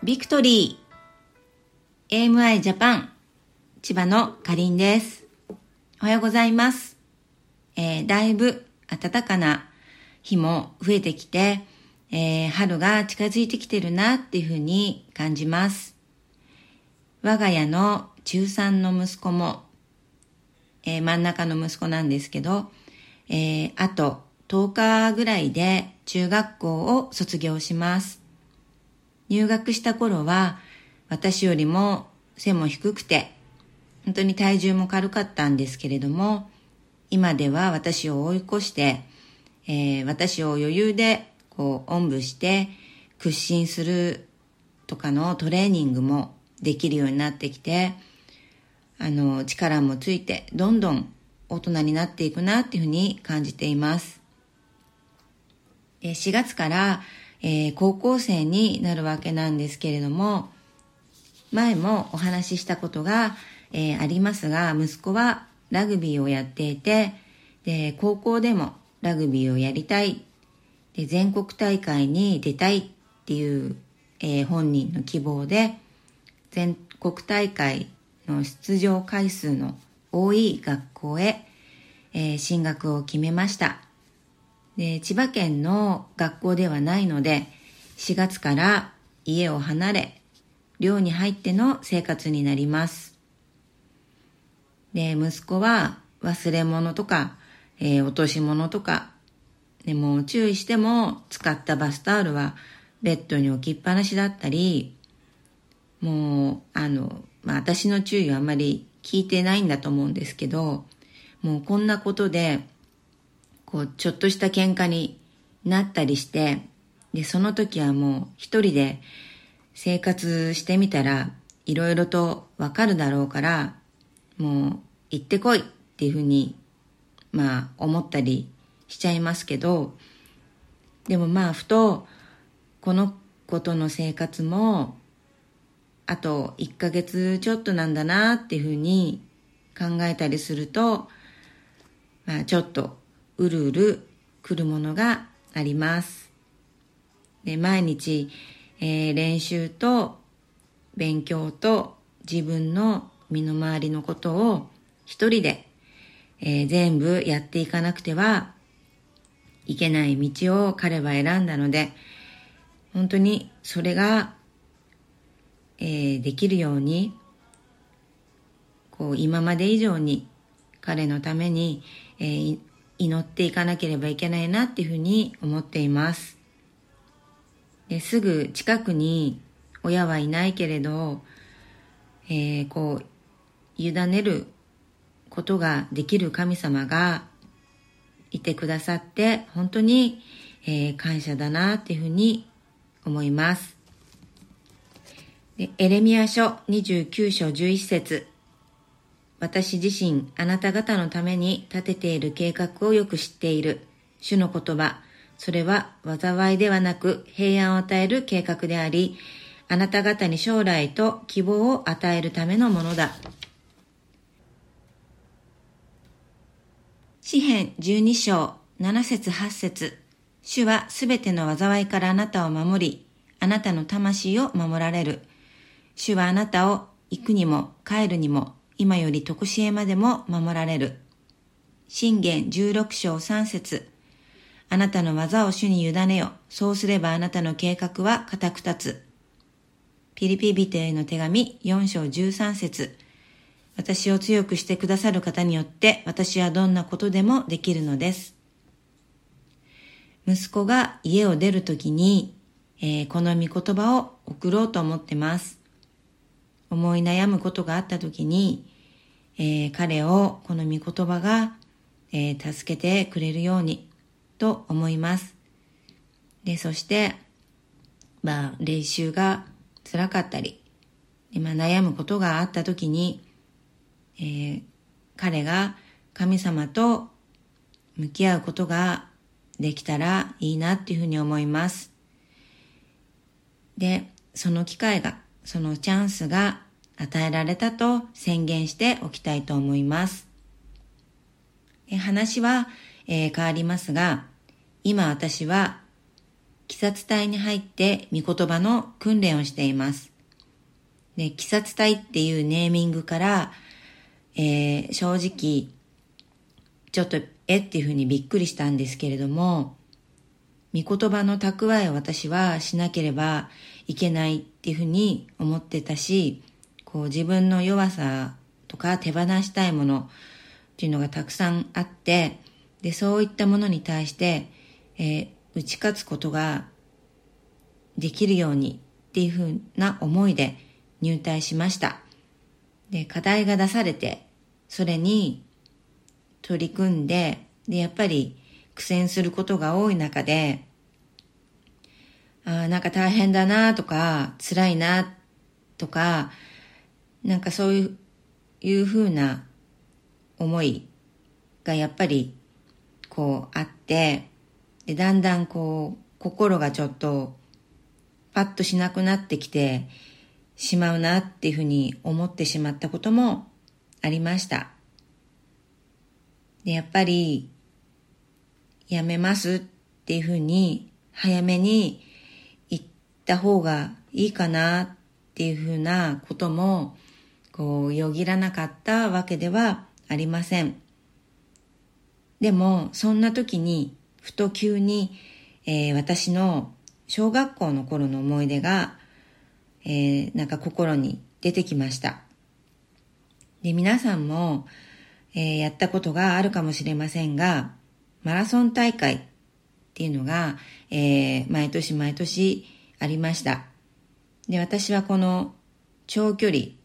ビクトリー AMI ジャパン千葉のかりんです。おはようございます。えー、だいぶ暖かな日も増えてきて、えー、春が近づいてきてるなっていうふうに感じます。我が家の中3の息子も、えー、真ん中の息子なんですけど、えー、あと10日ぐらいで中学校を卒業します。入学した頃は私よりも背も低くて本当に体重も軽かったんですけれども今では私を追い越して、えー、私を余裕でこうおんぶして屈伸するとかのトレーニングもできるようになってきてあの力もついてどんどん大人になっていくなっていうふうに感じています。4月からえー、高校生になるわけなんですけれども、前もお話ししたことが、えー、ありますが、息子はラグビーをやっていて、で、高校でもラグビーをやりたい、で、全国大会に出たいっていう、えー、本人の希望で、全国大会の出場回数の多い学校へ、えー、進学を決めました。で千葉県の学校ではないので4月から家を離れ寮に入っての生活になります。で息子は忘れ物とか、えー、落とし物とかでも注意しても使ったバスタオルはベッドに置きっぱなしだったりもうあの、まあ、私の注意はあんまり聞いてないんだと思うんですけどもうこんなことでこう、ちょっとした喧嘩になったりして、で、その時はもう一人で生活してみたら、いろいろとわかるだろうから、もう行ってこいっていうふうに、まあ思ったりしちゃいますけど、でもまあふと、この子との生活も、あと1ヶ月ちょっとなんだなっていうふうに考えたりすると、まあちょっとうるうる来るものがあります。で毎日、えー、練習と勉強と自分の身の回りのことを一人で、えー、全部やっていかなくてはいけない道を彼は選んだので、本当にそれが、えー、できるように、こう今まで以上に彼のために、えー、祈っていかなければいけないなっていうふうに思っています。ですぐ近くに親はいないけれど、えー、こう、委ねることができる神様がいてくださって本当に、えー、感謝だなっていうふうに思います。エレミア書29章11節私自身あなた方のために立てている計画をよく知っている。主の言葉。それは災いではなく平安を与える計画であり、あなた方に将来と希望を与えるためのものだ。詩編12章7節8節主はすべての災いからあなたを守り、あなたの魂を守られる。主はあなたを行くにも帰るにも今より徳しえまでも守られる。信玄16章3節あなたの技を主に委ねよ。そうすればあなたの計画は固く立つ。ピリピ人への手紙4章13節私を強くしてくださる方によって私はどんなことでもできるのです。息子が家を出るときに、えー、この御言葉を送ろうと思ってます。思い悩むことがあったときに、えー、彼をこの御言葉が、えー、助けてくれるようにと思います。で、そして、まあ、練習が辛かったり、でまあ、悩むことがあったときに、えー、彼が神様と向き合うことができたらいいなっていうふうに思います。で、その機会が、そのチャンスが与えられたと宣言しておきたいと思います。話は、えー、変わりますが、今私は鬼殺隊に入って御言葉の訓練をしています。で、鬼殺隊っていうネーミングから、えー、正直、ちょっと、えっていうふうにびっくりしたんですけれども、御言葉の蓄えを私はしなければいけないっていうふうに思ってたし、こう自分の弱さとか手放したいものっていうのがたくさんあって、で、そういったものに対して、えー、打ち勝つことができるようにっていうふうな思いで入隊しました。で、課題が出されて、それに取り組んで、で、やっぱり苦戦することが多い中で、あ、なんか大変だなとか、辛いなとか、なんかそういういうふうな思いがやっぱりこうあって、で、だんだんこう、心がちょっとパッとしなくなってきてしまうなっていうふうに思ってしまったこともありました。で、やっぱりやめますっていうふうに早めにた方がいいかなっていうふうなこともこう、よぎらなかったわけではありません。でも、そんな時に、ふと急に、えー、私の小学校の頃の思い出が、えー、なんか心に出てきました。で、皆さんも、えー、やったことがあるかもしれませんが、マラソン大会っていうのが、えー、毎年毎年ありました。で、私はこの長距離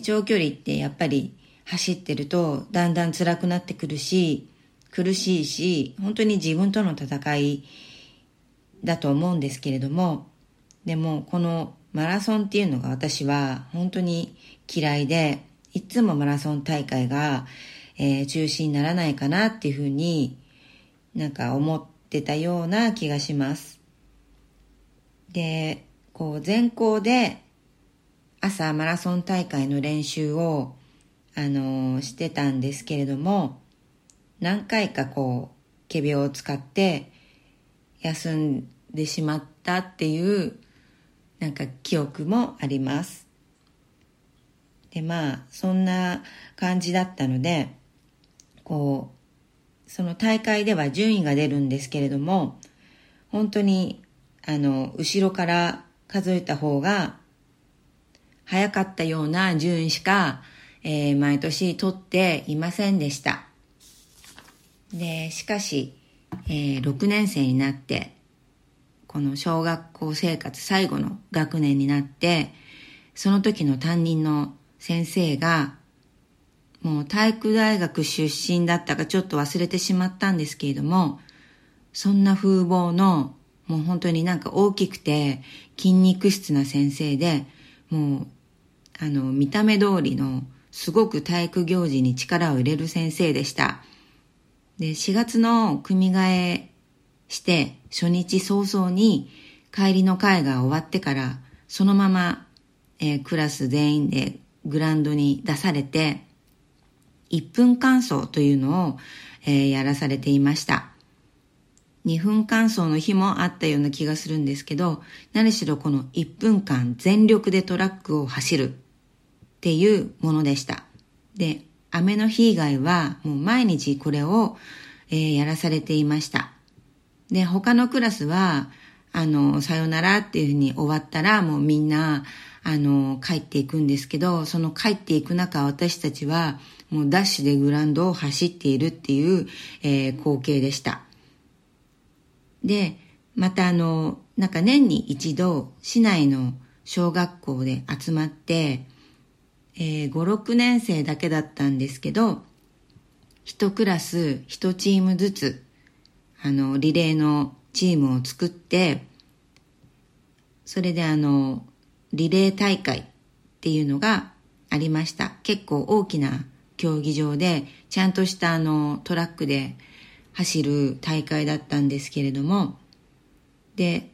長距離ってやっぱり走ってるとだんだん辛くなってくるし、苦しいし、本当に自分との戦いだと思うんですけれども、でもこのマラソンっていうのが私は本当に嫌いで、いつもマラソン大会が、えー、中止にならないかなっていうふうになんか思ってたような気がします。で、こう全校で朝マラソン大会の練習を、あのー、してたんですけれども、何回かこう、仮病を使って休んでしまったっていう、なんか記憶もあります。で、まあ、そんな感じだったので、こう、その大会では順位が出るんですけれども、本当に、あの、後ろから数えた方が早かったような順位しか、えー、毎年取っていませんでした。で、しかし、えー、6年生になって、この小学校生活最後の学年になって、その時の担任の先生が、もう体育大学出身だったかちょっと忘れてしまったんですけれども、そんな風貌の、もう本当になんか大きくて筋肉質な先生で、もうあの、見た目通りのすごく体育行事に力を入れる先生でした。で、4月の組み替えして初日早々に帰りの会が終わってからそのまま、えー、クラス全員でグラウンドに出されて1分間走というのを、えー、やらされていました。2分間走の日もあったような気がするんですけど、何しろこの1分間全力でトラックを走るっていうものでした。で、雨の日以外はもう毎日これを、えー、やらされていました。で、他のクラスは、あの、さよならっていうふうに終わったらもうみんな、あの、帰っていくんですけど、その帰っていく中私たちはもうダッシュでグラウンドを走っているっていう、えー、光景でした。で、またあの、なんか年に一度市内の小学校で集まって、えー、5、6年生だけだったんですけど、一クラス一チームずつ、あの、リレーのチームを作って、それであの、リレー大会っていうのがありました。結構大きな競技場で、ちゃんとしたあの、トラックで走る大会だったんですけれども、で、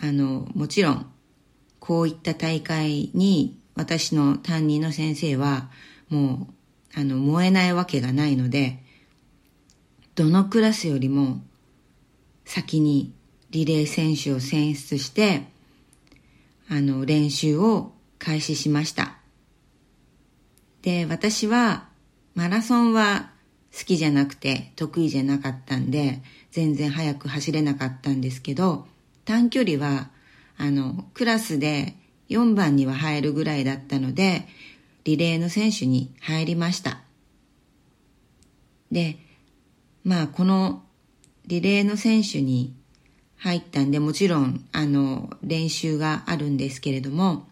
あの、もちろん、こういった大会に私の担任の先生はもうあの燃えないわけがないのでどのクラスよりも先にリレー選手を選出して、あの、練習を開始しました。で、私はマラソンは好きじゃなくて得意じゃなかったんで、全然速く走れなかったんですけど、短距離は、あの、クラスで4番には入るぐらいだったので、リレーの選手に入りました。で、まあこのリレーの選手に入ったんで、もちろんあの練習があるんですけれども、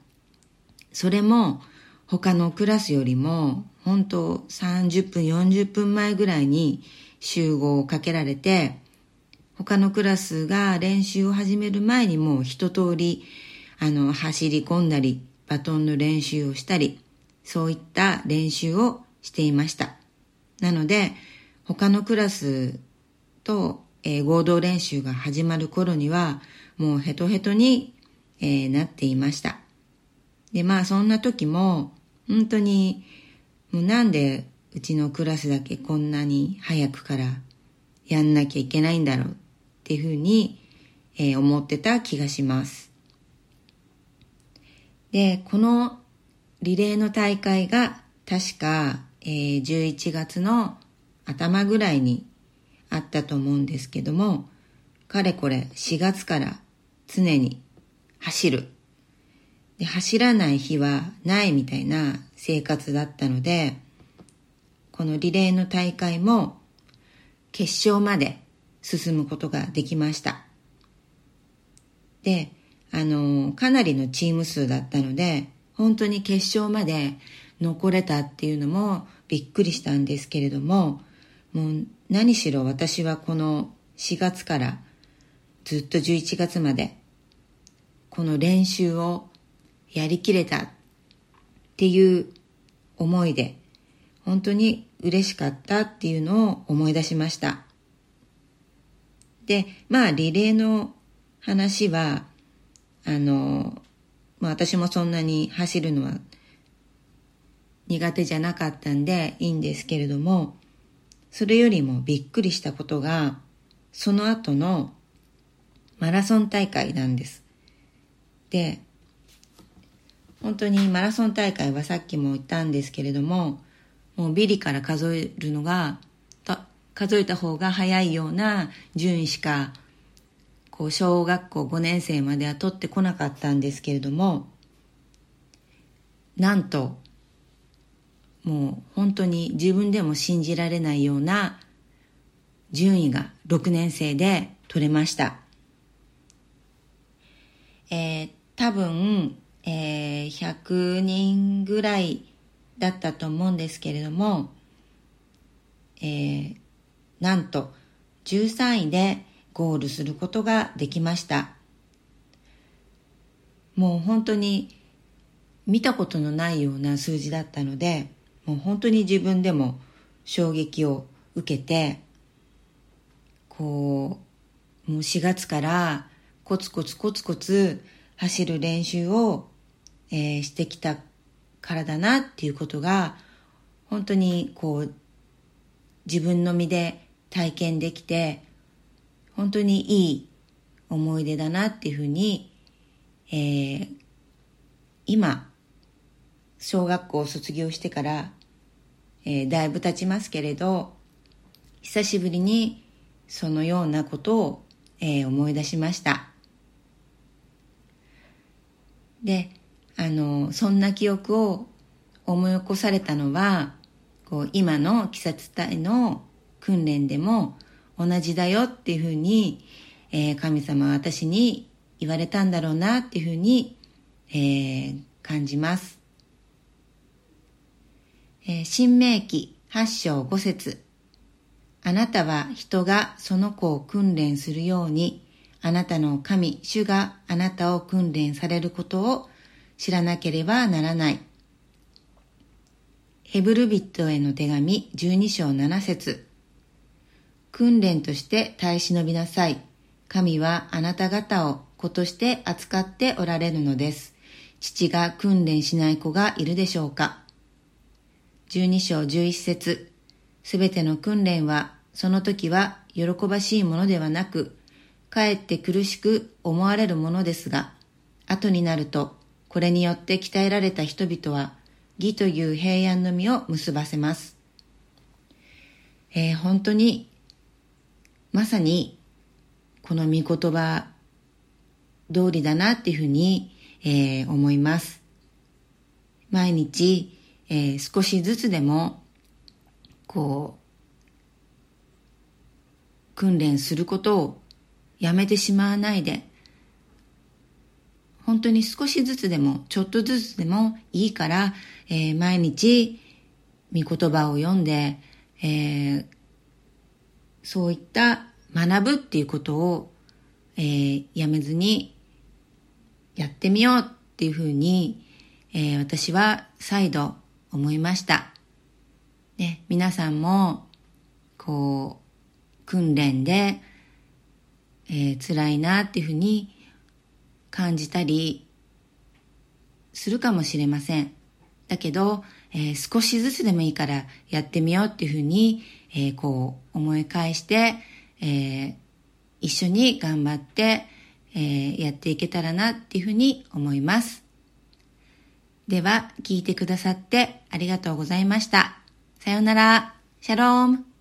それも他のクラスよりも本当30分40分前ぐらいに集合をかけられて、他のクラスが練習を始める前にもう一通りあの走り込んだりバトンの練習をしたりそういった練習をしていました。なので他のクラスと、えー、合同練習が始まる頃にはもうヘトヘトに、えー、なっていました。で、まあそんな時も本当にもうなんでうちのクラスだけこんなに早くからやんなきゃいけないんだろうっていうふうに、えー、思ってた気がします。で、このリレーの大会が確か、えー、11月の頭ぐらいにあったと思うんですけども、かれこれ4月から常に走る。で走らない日はないみたいな生活だったので、このリレーの大会も決勝まで進むことができました。で、あの、かなりのチーム数だったので、本当に決勝まで残れたっていうのもびっくりしたんですけれども、もう何しろ私はこの4月からずっと11月までこの練習をやりきれたっっていう思いで本当に嬉しかったっていうのを思い出しました。で、まあリレーの話はあの、まあ私もそんなに走るのは苦手じゃなかったんでいいんですけれどもそれよりもびっくりしたことが、その後のマラソン大会なんです。で、本当にマラソン大会はさっきも言ったんですけれども、もうビリから数えるのが、数えた方が早いような順位しか、こう、小学校5年生までは取ってこなかったんですけれども、なんと、もう本当に自分でも信じられないような順位が6年生で取れました。えー、多分、えー、100人ぐらいだったと思うんですけれども、えー、なんと13位でゴールすることができました。もう本当に見たことのないような数字だったので、もう本当に自分でも衝撃を受けてこうもう4月からコツコツコツコツ走る練習を、えー、してきたからだなっていうことが本当にこう自分の身で体験できて本当にいい思い出だなっていうふうに、えー、今小学校を卒業してから、えー、だいぶ経ちますけれど、久しぶりにそのようなことを、えー、思い出しました。で、あの、そんな記憶を思い起こされたのは、こう今の鬼殺隊の訓練でも同じだよっていうふうに、えー、神様は私に言われたんだろうなっていうふうに、えー、感じます。えー、新明記八章五節あなたは人がその子を訓練するように、あなたの神、主があなたを訓練されることを知らなければならない。ヘブルビットへの手紙12章7節訓練として耐え忍びなさい。神はあなた方を子として扱っておられるのです。父が訓練しない子がいるでしょうか12章11節すべての訓練は、その時は喜ばしいものではなく、かえって苦しく思われるものですが、後になると、これによって鍛えられた人々は、義という平安の実を結ばせます。えー、本当に、まさに、この御言葉通りだなっていうふうに、えー、思います。毎日、えー、少しずつでも、こう、訓練することをやめてしまわないで、本当に少しずつでも、ちょっとずつでもいいから、えー、毎日、御言葉を読んで、えー、そういった学ぶっていうことを、えー、やめずにやってみようっていうふうに、えー、私は再度思いました。ね、皆さんも、こう、訓練で、えー、辛いなっていうふうに感じたりするかもしれません。だけど、えー、少しずつでもいいからやってみようっていうふうに、えー、こう思い返して、えー、一緒に頑張って、え、やっていけたらなっていうふうに思います。では、聞いてくださってありがとうございました。さようなら。シャローム。